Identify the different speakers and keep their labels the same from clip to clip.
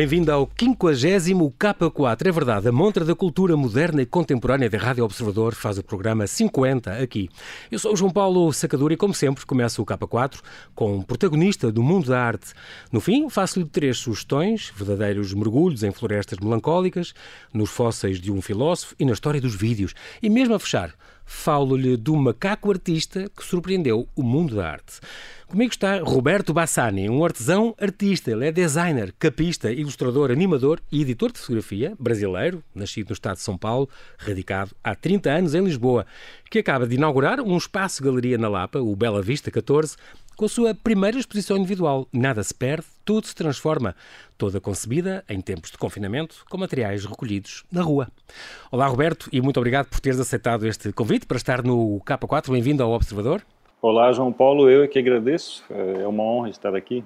Speaker 1: Bem-vindo ao 50 K4. É verdade, a montra da cultura moderna e contemporânea da Rádio Observador faz o programa 50 aqui. Eu sou o João Paulo Sacadura e, como sempre, começo o K4 com um protagonista do mundo da arte. No fim, faço-lhe três sugestões, verdadeiros mergulhos em florestas melancólicas, nos fósseis de um filósofo e na história dos vídeos. E mesmo a fechar, falo-lhe do macaco artista que surpreendeu o mundo da arte. Comigo está Roberto Bassani, um artesão artista. Ele é designer, capista, ilustrador, animador e editor de fotografia, brasileiro, nascido no estado de São Paulo, radicado há 30 anos em Lisboa, que acaba de inaugurar um espaço-galeria na Lapa, o Bela Vista 14, com a sua primeira exposição individual. Nada se perde, tudo se transforma. Toda concebida em tempos de confinamento, com materiais recolhidos na rua. Olá, Roberto, e muito obrigado por teres aceitado este convite para estar no K4. Bem-vindo ao Observador.
Speaker 2: Olá, João Paulo, eu é que agradeço. É uma honra estar aqui.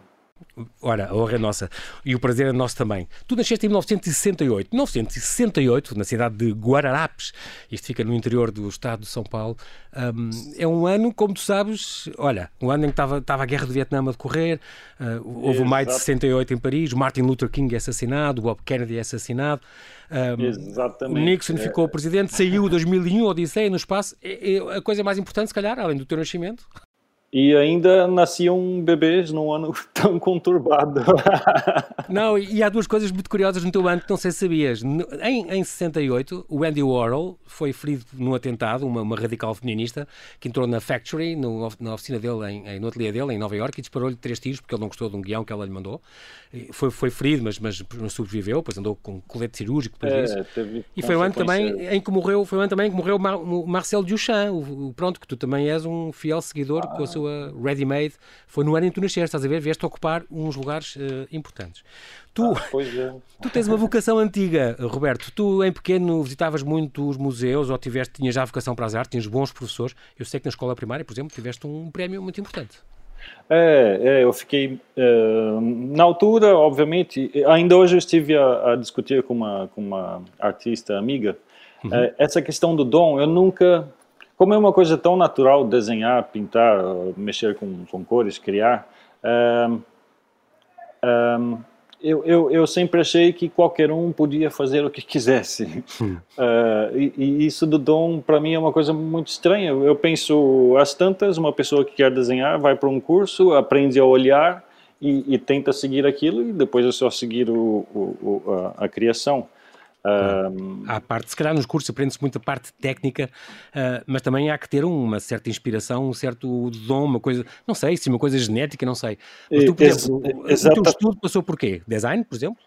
Speaker 1: Ora, a honra é nossa e o prazer é nosso também. Tu nasceste em 1968. 1968, na cidade de Guararapes, isto fica no interior do estado de São Paulo. Um, é um ano, como tu sabes, olha, um ano em que estava, estava a guerra do Vietnã a decorrer, uh, houve o maio de 68 em Paris, Martin Luther King é assassinado, Bob Kennedy é assassinado. Um, Nixon ficou é. presidente, saiu 2001, Odisseia no espaço. É, é a coisa mais importante, se calhar, além do teu nascimento?
Speaker 2: E ainda nasciam bebês num ano tão conturbado.
Speaker 1: não, e há duas coisas muito curiosas no teu ano que não sei se sabias. Em, em 68, o Andy Warhol foi ferido num atentado, uma, uma radical feminista, que entrou na factory, no, na oficina dele, em, em, no ateliê dele, em Nova York, e disparou-lhe três tiros porque ele não gostou de um guião que ela lhe mandou. Foi, foi ferido, mas, mas sobreviveu, depois andou com colete cirúrgico, por é, isso. E foi um ano também em que morreu, foi um ano também em que morreu o Marcel Duchamp, o, o, pronto, que tu também és um fiel seguidor ah. com a sua sua ready-made. Foi no ano em que tu nasceste, estás a ver? Vieste ocupar uns lugares uh, importantes. Tu, ah, é. tu tens uma vocação antiga, Roberto. Tu, em pequeno, visitavas muito os museus ou tiveste, tinhas já vocação para as artes, tinhas bons professores. Eu sei que na escola primária, por exemplo, tiveste um prémio muito importante.
Speaker 2: É, é eu fiquei. Uh, na altura, obviamente, ainda hoje eu estive a, a discutir com uma, com uma artista amiga. Uhum. Uh, essa questão do dom, eu nunca como é uma coisa tão natural desenhar, pintar, mexer com, com cores, criar, um, um, eu, eu, eu, sempre achei que qualquer um podia fazer o que quisesse. Uh, e, e, isso do dom, para mim, é uma coisa muito estranha. Eu penso, às tantas, uma pessoa que quer desenhar vai para um curso, aprende a olhar e, e, tenta seguir aquilo, e depois é só seguir o, o, a, a criação.
Speaker 1: Um... Há parte, se calhar nos cursos aprende-se muita parte técnica, uh, mas também há que ter uma certa inspiração, um certo dom, uma coisa, não sei, se uma coisa genética, não sei. Mas tu, por exemplo, Ex o teu estudo passou por quê? Design, por exemplo?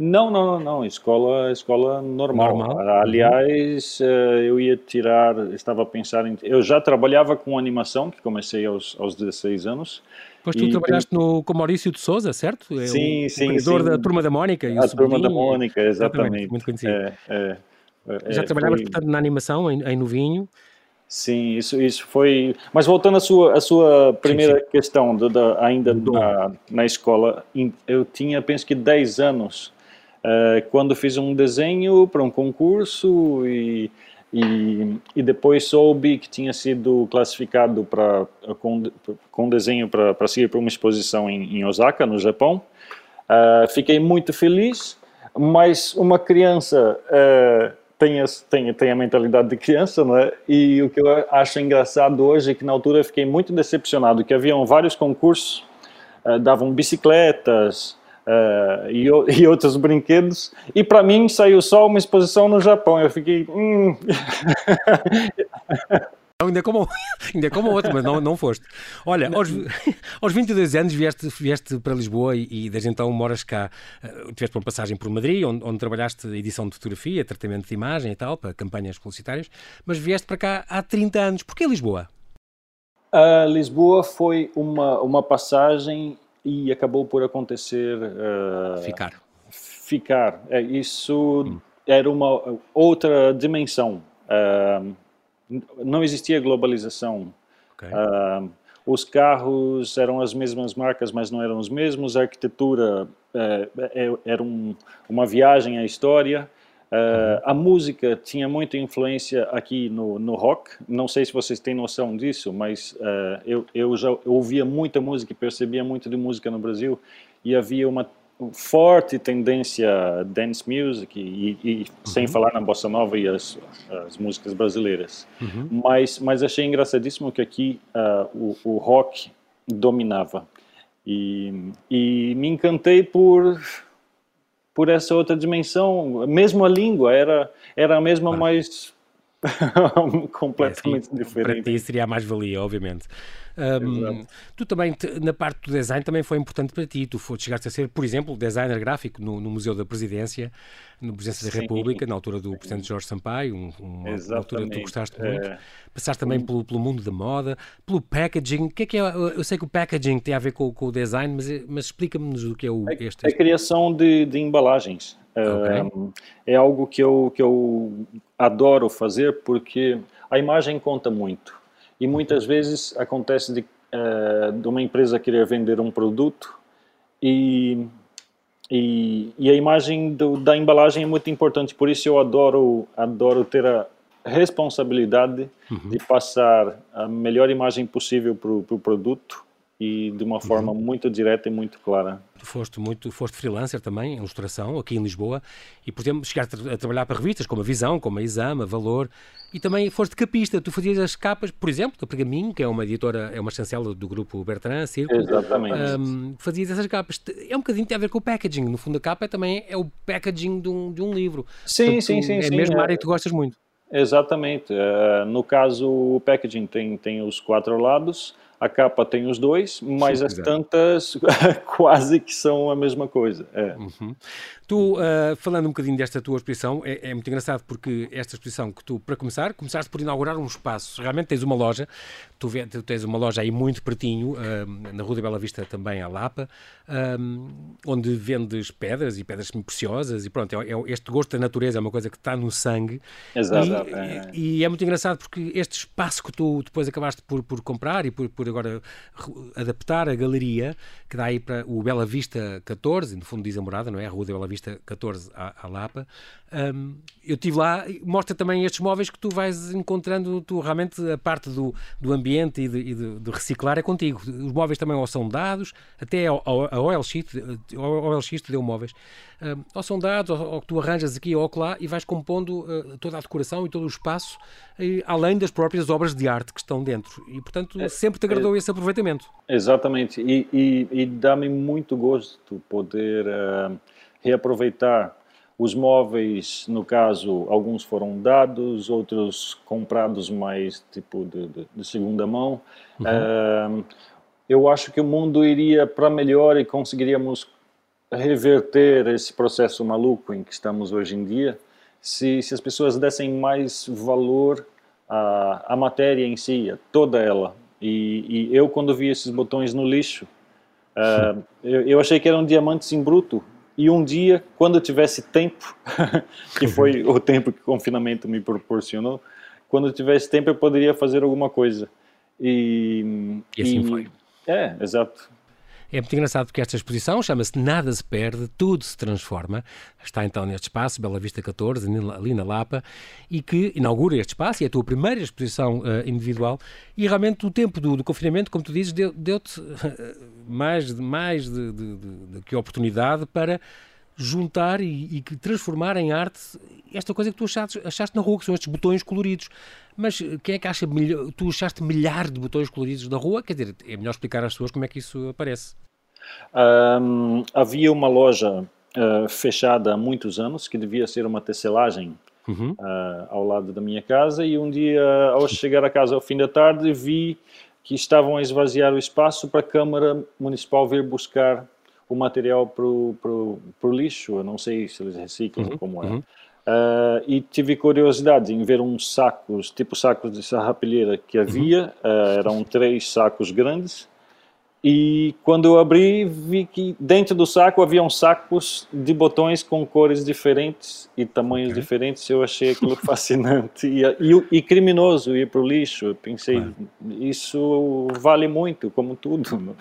Speaker 2: Não, não, não, não. Escola, escola normal. normal. Aliás, eh, eu ia tirar, estava a pensar em. Eu já trabalhava com animação, que comecei aos, aos 16 anos.
Speaker 1: Pois tu e, trabalhaste no, com Maurício de Souza, certo?
Speaker 2: É sim,
Speaker 1: o,
Speaker 2: sim.
Speaker 1: O criador da Turma da Mónica.
Speaker 2: A Turma da Mónica, exatamente.
Speaker 1: Muito conhecido. É, é, é, já trabalhavas, foi... portanto, na animação, em, em Novinho.
Speaker 2: Sim, isso, isso foi. Mas voltando à sua, à sua primeira sim, sim. questão, ainda na, na escola, eu tinha, penso que 10 anos uh, quando fiz um desenho para um concurso e, e, e, depois soube que tinha sido classificado para com, com desenho para seguir para uma exposição em, em, Osaka, no Japão. Uh, fiquei muito feliz, mas uma criança uh, tem, a, tem, tem a mentalidade de criança, não é? E o que eu acho engraçado hoje é que na altura eu fiquei muito decepcionado, que haviam vários concursos, uh, davam bicicletas, uh, e, e, outros brinquedos. E para mim saiu só uma exposição no Japão. Eu fiquei. Hum.
Speaker 1: Ainda como, ainda como outro, mas não, não foste. Olha, aos, aos 22 anos vieste, vieste para Lisboa e, e desde então moras cá. Uh, tiveste uma passagem por Madrid, onde, onde trabalhaste edição de fotografia, tratamento de imagem e tal, para campanhas publicitárias, mas vieste para cá há 30 anos. Porquê Lisboa?
Speaker 2: Uh, Lisboa foi uma, uma passagem e acabou por acontecer uh,
Speaker 1: ficar.
Speaker 2: ficar. É, isso hum. era uma outra dimensão. Uh, não existia globalização. Okay. uh, os carros eram as mesmas marcas mas não eram os mesmos. A arquitetura era um, uma viagem à história Uh, a música tinha muita influência aqui no, no rock. Não sei se vocês têm noção disso, mas uh, eu, eu já ouvia muita música, percebia muito de música no Brasil e havia uma forte tendência dance music e, e uhum. sem falar na bossa nova e as, as músicas brasileiras. Uhum. Mas, mas achei engraçadíssimo que aqui uh, o, o, rock dominava. E, e me encantei por por essa outra dimensão. Mesmo a língua era era a mesma, ah. mas completamente é, sim, diferente.
Speaker 1: Para ti seria a mais-valia, obviamente. Um, tu também, na parte do design, também foi importante para ti. Tu foste, chegaste a ser, por exemplo, designer gráfico no, no Museu da Presidência, no Presidência da República, na altura do Presidente Jorge Sampaio, um, uma, uma altura que tu gostaste muito. É... Passaste também pelo, pelo, mundo da moda, pelo packaging. O que é que é? Eu sei que o packaging tem a ver com, com o design, mas, mas explica-nos o que é o,
Speaker 2: este. A criação de, de embalagens. Okay. É algo que eu, que eu adoro fazer porque a imagem conta muito. E muitas vezes acontece de, uh, de uma empresa querer vender um produto e, e, e a imagem do, da embalagem é muito importante. Por isso eu adoro, adoro ter a responsabilidade uhum. de passar a melhor imagem possível para o pro produto e de uma uhum. forma uhum. muito direta e muito clara.
Speaker 1: Tu foste muito, foste freelancer também, em ilustração, aqui em Lisboa, e por exemplo chegaste a trabalhar para revistas como a Visão, como a Exame, a Valor, e também foste capista, tu fazias as capas, por exemplo, da Pergaminho, que é uma editora, é uma chancela do grupo Bertrand, Círculo.
Speaker 2: Exatamente. Um,
Speaker 1: fazias essas capas. É um bocadinho tem a ver com o packaging, no fundo a capa é também é o packaging de um, de um livro.
Speaker 2: Sim, Portanto, sim, sim.
Speaker 1: É
Speaker 2: a
Speaker 1: mesma
Speaker 2: é...
Speaker 1: área que tu gostas muito.
Speaker 2: Exatamente. Uh, no caso, o packaging tem, tem os quatro lados, a capa tem os dois, mas Sim, as tantas quase que são a mesma coisa. É.
Speaker 1: Uhum. Tu, uh, falando um bocadinho desta tua exposição, é, é, muito engraçado porque esta exposição que tu, para começar, começaste por inaugurar um espaço. Realmente tens uma loja, tu, vê, tu tens uma loja aí muito pertinho, uh, na Rua de Bela Vista também, à Lapa, um, onde vendes pedras e pedras preciosas e pronto, é, é, este gosto da natureza é uma coisa que está no sangue.
Speaker 2: Exato.
Speaker 1: E é, e é muito engraçado porque este espaço que tu depois acabaste por, por comprar e por, por agora adaptar a galeria, que dá aí para o Bela Vista 14, no fundo diz a morada, não é? A Rua de Bela Vista 14 à, à Lapa. Um, eu estive lá, mostra também estes móveis que tu vais encontrando, tu realmente a parte do, do ambiente e de, e de, de reciclar é contigo. Os móveis também ou são dados, até a, a OLX, a OLX te deu móveis, um, ou são dados, ou, ou que tu arranjas aqui ou lá e vais compondo uh, toda a decoração e todo o espaço, e, além das próprias obras de arte que estão dentro. E, portanto, é, sempre te agradou é, esse aproveitamento.
Speaker 2: Exatamente, e, e, e dá-me muito gosto poder uh, reaproveitar os móveis, no caso, alguns foram dados, outros comprados mais tipo de, de, de segunda mão. Uhum. Uh, eu acho que o mundo iria para melhor e conseguiríamos reverter esse processo maluco em que estamos hoje em dia se, se as pessoas dessem mais valor à, à matéria em si, a toda ela. E, e eu, quando vi esses botões no lixo, uh, eu, eu achei que eram diamantes em bruto e um dia, quando eu tivesse tempo, que foi o tempo que o confinamento me proporcionou, quando eu tivesse tempo eu poderia fazer alguma coisa.
Speaker 1: E, e assim e, foi.
Speaker 2: É, exato.
Speaker 1: É muito engraçado porque esta exposição chama-se Nada se perde, tudo se transforma. Está então neste espaço, Bela Vista 14, ali na Lapa, e que inaugura este espaço, e é a tua primeira exposição uh, individual. E realmente o tempo do, do confinamento, como tu dizes, deu-te uh, mais, mais de, de, de, de que oportunidade para juntar e, e, transformar em arte esta coisa que tu achaste, achaste, na rua, que são estes botões coloridos. Mas eh, quem é que acha milho, tu achaste milhares de botões coloridos na rua? Quer dizer, é melhor explicar às pessoas como é que isso aparece.
Speaker 2: Um, havia uma loja uh, fechada há muitos anos que devia ser uma tecelagem uhum. uh, ao lado da minha casa e um dia, ao chegar a casa ao fim da tarde, vi que estavam a esvaziar o espaço para a Câmara Municipal vir buscar o material para o lixo. Eu não sei se eles reciclam uhum, como é. Uhum. Uh, e tive curiosidade em ver uns sacos, tipo sacos de sarrapilheira que havia, uhum. uh, eram três sacos grandes, e quando eu abri, vi que dentro do saco haviam sacos de botões com cores diferentes e tamanhos okay. diferentes. Eu achei aquilo fascinante e, e, e, criminoso ir para o lixo. Eu pensei, isso vale muito, como tudo.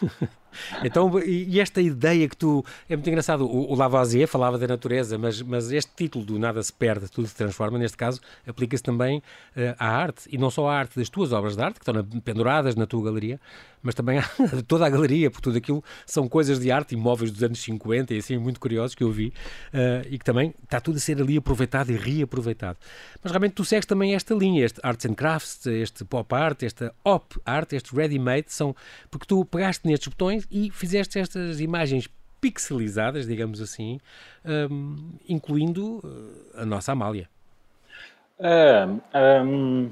Speaker 1: Então, e esta ideia que tu. É muito engraçado, o, o Lavoisier falava da natureza, mas, mas este título do Nada se perde, tudo se transforma, neste caso, aplica-se também uh, à arte, e não só à arte das tuas obras de arte, que estão penduradas na tua galeria, mas também há toda a galeria, porque tudo aquilo são coisas de arte, imóveis dos anos 50 e assim, muito curiosos que eu vi, uh, e que também está tudo a ser ali aproveitado e reaproveitado. Mas realmente tu segues também esta linha, este Arts and Crafts, este Pop Art, esta Op Art, este Ready Made, são porque tu pegaste nestes botões e fizeste estas imagens pixelizadas, digamos assim, um, incluindo uh, a nossa Amália.
Speaker 2: Um,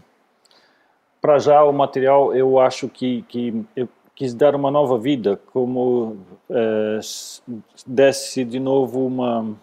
Speaker 2: para já o material eu acho que, que eu quis dar uma nova vida, como é, desse de novo uma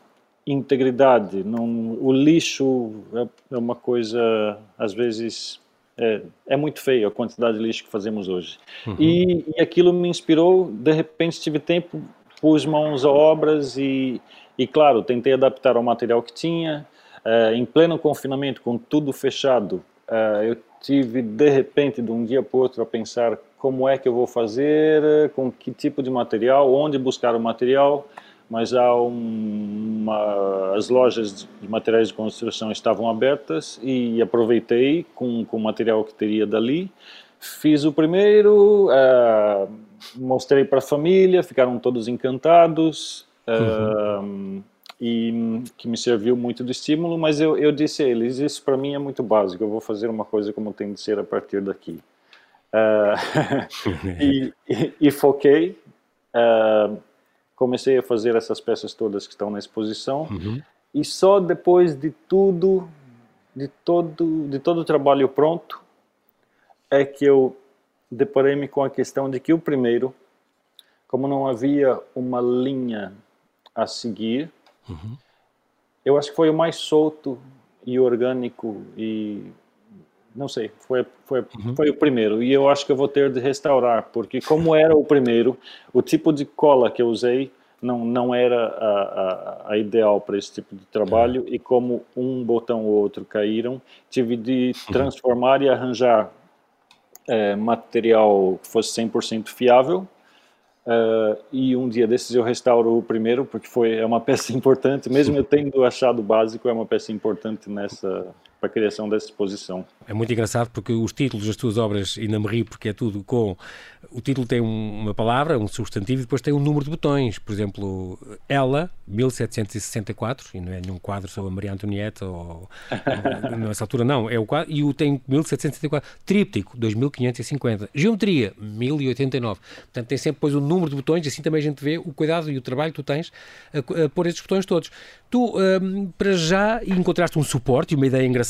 Speaker 2: integridade. Não, o lixo é, é uma coisa, às vezes, é, é, muito feio a quantidade de lixo que fazemos hoje. Uhum. E, e, aquilo me inspirou, de repente tive tempo, pus mãos a obras e, e claro, tentei adaptar ao material que tinha. É, em pleno confinamento, com tudo fechado, é, eu tive de repente, de um dia para outro, a pensar como é que eu vou fazer, com que tipo de material, onde buscar o material. Mas há uma, as lojas de materiais de construção estavam abertas e aproveitei com, com o material que teria dali. Fiz o primeiro, uh, mostrei para a família, ficaram todos encantados. Uhum. Uh, e que me serviu muito de estímulo, mas eu, eu disse a eles, isso para mim é muito básico, eu vou fazer uma coisa como tem de ser a partir daqui. Uh, e, e, e, foquei, uh, comecei a fazer essas peças todas que estão na exposição, uhum. e só depois de tudo, de todo, de todo o trabalho pronto, é que eu deparei-me com a questão de que o primeiro, como não havia uma linha a seguir, Uhum. Eu acho que foi o mais solto e orgânico e não sei, foi, foi, uhum. foi o primeiro. E eu acho que eu vou ter de restaurar, porque como era o primeiro, o tipo de cola que eu usei não, não era a, a, a ideal para esse tipo de trabalho. Uhum. E como um botão ou outro caíram, tive de uhum. transformar e arranjar é, material que fosse 100% fiável Uh, e um dia desses eu restauro o primeiro, porque foi, é uma peça importante, mesmo eu tendo achado básico, é uma peça importante nessa, para a criação dessa exposição.
Speaker 1: É muito engraçado porque os títulos das tuas obras, ainda me ri porque é tudo com. O título tem uma palavra, um substantivo, e depois tem um número de botões. Por exemplo, Ela, 1764, e não é nenhum quadro sobre a Maria Antonieta, ou. nessa altura não, é o quadro, e o tem 1764. Tríptico, 2550. Geometria, 1089. Portanto, tem sempre depois o número de botões, assim também a gente vê o cuidado e o trabalho que tu tens a, a pôr estes botões todos. Tu, um, para já, encontraste um suporte e uma ideia engraçada.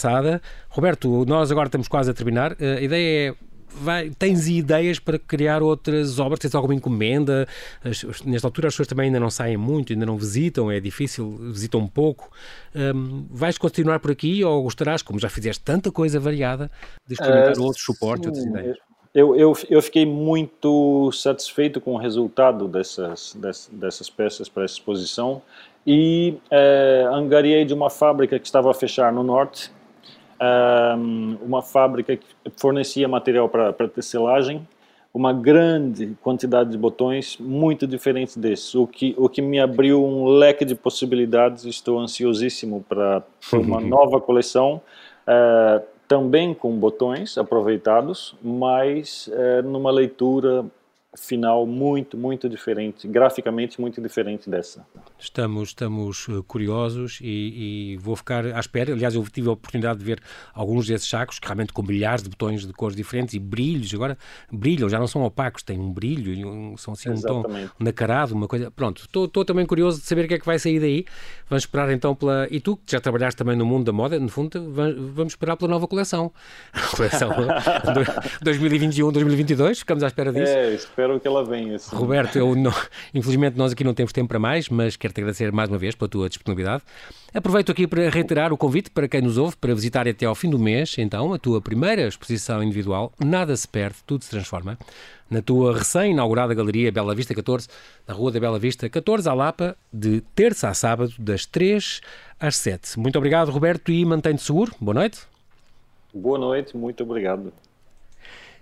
Speaker 1: Roberto, nós agora estamos quase a terminar. Uh, a ideia é Vai, tens ideias para criar outras obras? Tens alguma encomenda? As, nesta altura as pessoas também ainda não saem muito, ainda não visitam, é difícil, visitam um pouco. Um, vais continuar por aqui ou gostarás, como já fizeste tanta coisa variada, de experimentar uh, outros suportes, outras ideias?
Speaker 2: Eu, eu, eu fiquei muito satisfeito com o resultado dessas, dessas, dessas peças para essa exposição e é, angariei de uma fábrica que estava a fechar no norte, uma fábrica que fornecia material para tecelagem, uma grande quantidade de botões muito diferentes desses, o que, o que me abriu um leque de possibilidades. Estou ansiosíssimo para uma nova coleção, uh, também com botões aproveitados, mas uh, numa leitura final muito, muito diferente, graficamente muito diferente dessa.
Speaker 1: Estamos, estamos eh, curiosos e, e, vou ficar à espera. Aliás, eu tive a oportunidade de ver alguns desses sacos, que realmente com milhares de botões de cores diferentes e brilhos. Agora brilham, já não são opacos, têm um brilho, um, são assim Exatamente. um tom nacarado, uma coisa. Pronto, estou também curioso de saber o que é que vai sair daí. Vamos esperar então pela. E tu, que já trabalhaste também no mundo da moda, no fundo, vamos esperar pela nova coleção. A coleção 2021-2022, ficamos à espera disso.
Speaker 2: É, espero que ela venha. Assim.
Speaker 1: Roberto, eu não, infelizmente nós aqui não temos tempo para mais, mas quero-te agradecer mais uma vez pela tua disponibilidade. Aproveito aqui para reiterar o convite para quem nos ouve para visitar até ao fim do mês, então, a tua primeira exposição individual, Nada se perde, tudo se transforma, na tua recém-inaugurada Galeria Bela Vista 14, na Rua da Bela Vista 14, à Lapa, de terça a sábado, das 3 às 7. Muito obrigado, Roberto, e mantém-te seguro. Boa noite.
Speaker 2: Boa noite, muito obrigado.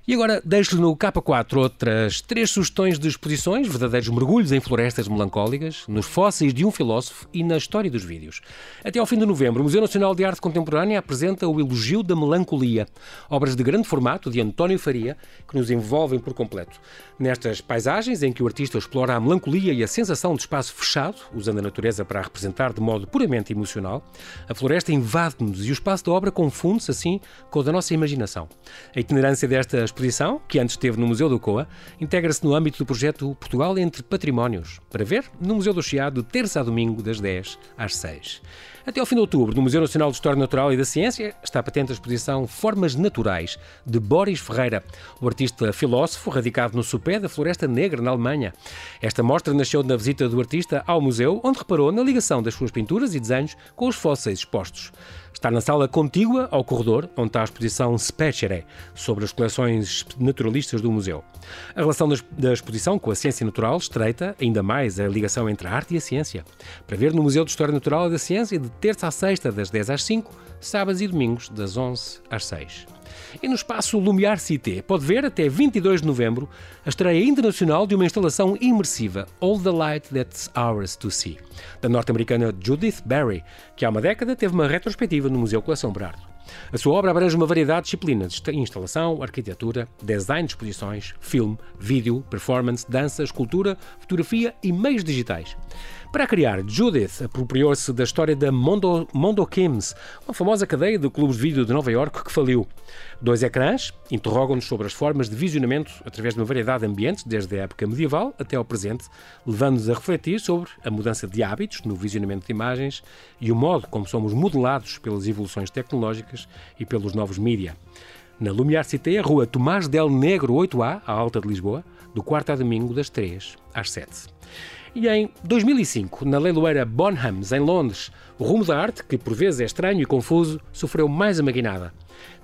Speaker 1: E agora deixo-lhe no K4 outras três sugestões de exposições, verdadeiros mergulhos em florestas melancólicas, nos fósseis de um filósofo e na história dos vídeos. Até ao fim de novembro, o Museu Nacional de Arte Contemporânea apresenta o Elogio da Melancolia, obras de grande formato de António Faria, que nos envolvem por completo. Nestas paisagens, em que o artista explora a melancolia e a sensação de espaço fechado, usando a natureza para a representar de modo puramente emocional, a floresta invade-nos e o espaço da obra confunde-se assim com o da nossa imaginação. A itinerância desta exposição, que antes esteve no Museu do Coa, integra-se no âmbito do projeto Portugal entre Patrimónios, para ver no Museu do Chiado, terça a domingo, das 10 às 6. Até ao fim de outubro, no Museu Nacional de História Natural e da Ciência, está patente a exposição Formas Naturais, de Boris Ferreira, o artista filósofo radicado no Supé da Floresta Negra, na Alemanha. Esta mostra nasceu na visita do artista ao museu, onde reparou na ligação das suas pinturas e desenhos com os fósseis expostos. Está na sala contígua ao corredor, onde está a exposição Specere, sobre as coleções naturalistas do museu. A relação da exposição com a ciência natural estreita ainda mais a ligação entre a arte e a ciência. Para ver no Museu de História Natural e da Ciência, terça a sexta, das 10 às 5, sábados e domingos, das 11 às 6. E no espaço Lumiar Cité pode ver até 22 de novembro a estreia internacional de uma instalação imersiva, All the Light That's Ours to See, da norte-americana Judith Barry, que há uma década teve uma retrospectiva no Museu Coleção Berardo. A sua obra abrange uma variedade de disciplinas: instalação, arquitetura, design de exposições, filme, vídeo, performance, dança, escultura, fotografia e meios digitais. Para criar, Judith apropriou-se da história da Mondo, Mondo Kims, uma famosa cadeia de clubes de vídeo de Nova York que faliu. Dois ecrãs interrogam-nos sobre as formas de visionamento através de uma variedade de ambientes, desde a época medieval até ao presente, levando-nos a refletir sobre a mudança de hábitos no visionamento de imagens e o modo como somos modelados pelas evoluções tecnológicas e pelos novos mídia. Na Lumiar Cité, a rua Tomás del Negro 8A, à alta de Lisboa, do quarto a domingo, das 3 às 7. E em 2005, na leiloeira Bonhams, em Londres, o rumo da arte, que por vezes é estranho e confuso, sofreu mais a maquinada.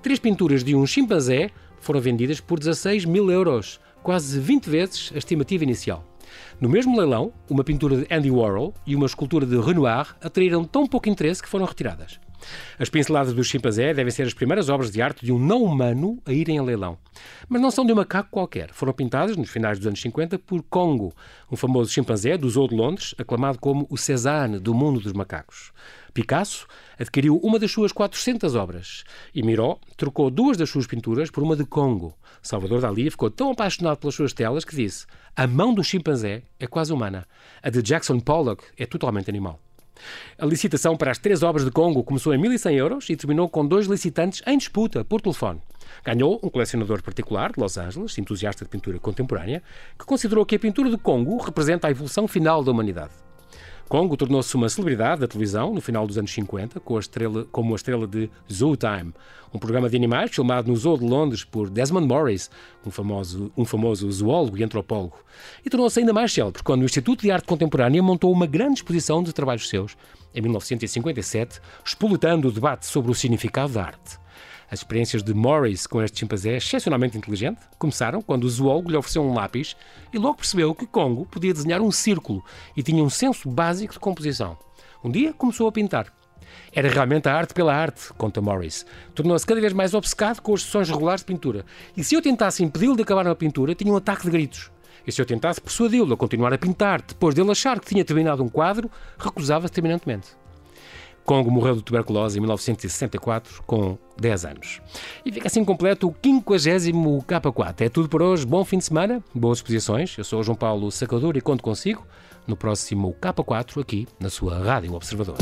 Speaker 1: Três pinturas de um chimpanzé foram vendidas por 16 mil euros, quase 20 vezes a estimativa inicial. No mesmo leilão, uma pintura de Andy Warhol e uma escultura de Renoir atraíram tão pouco interesse que foram retiradas. As pinceladas do chimpanzé devem ser as primeiras obras de arte de um não-humano a irem a leilão. Mas não são de um macaco qualquer. Foram pintadas, nos finais dos anos 50, por Congo, um famoso chimpanzé do Zoo de Londres, aclamado como o Cézanne do mundo dos macacos. Picasso adquiriu uma das suas 400 obras e Miró trocou duas das suas pinturas por uma de Congo. Salvador Dali ficou tão apaixonado pelas suas telas que disse: A mão do chimpanzé é quase humana, a de Jackson Pollock é totalmente animal. A licitação para as três obras de Congo começou em 1.100 euros e terminou com dois licitantes em disputa por telefone. Ganhou um colecionador particular de Los Angeles, entusiasta de pintura contemporânea, que considerou que a pintura de Congo representa a evolução final da humanidade. Congo tornou-se uma celebridade da televisão no final dos anos 50, com a estrela, como a estrela de Zoo Time, um programa de animais filmado no Zoo de Londres por Desmond Morris, um famoso, um famoso zoólogo e antropólogo. E tornou-se ainda mais célebre quando o Instituto de Arte Contemporânea montou uma grande exposição de trabalhos seus, em 1957, expulitando o debate sobre o significado da arte. As experiências de Morris com este chimpanzé excepcionalmente inteligente começaram quando o zoólogo lhe ofereceu um lápis e logo percebeu que Congo podia desenhar um círculo e tinha um senso básico de composição. Um dia começou a pintar. Era realmente a arte pela arte, conta Morris. Tornou-se cada vez mais obcecado com as sessões regulares de pintura. E se eu tentasse impedi-lo de acabar na pintura, tinha um ataque de gritos. E se eu tentasse persuadi-lo a continuar a pintar, depois dele achar que tinha terminado um quadro, recusava-se terminantemente. Congo morreu de tuberculose em 1964, com 10 anos. E fica assim completo o 50 K4. É tudo por hoje. Bom fim de semana, boas exposições. Eu sou o João Paulo Sacador e conto consigo no próximo K4 aqui na sua Rádio Observador.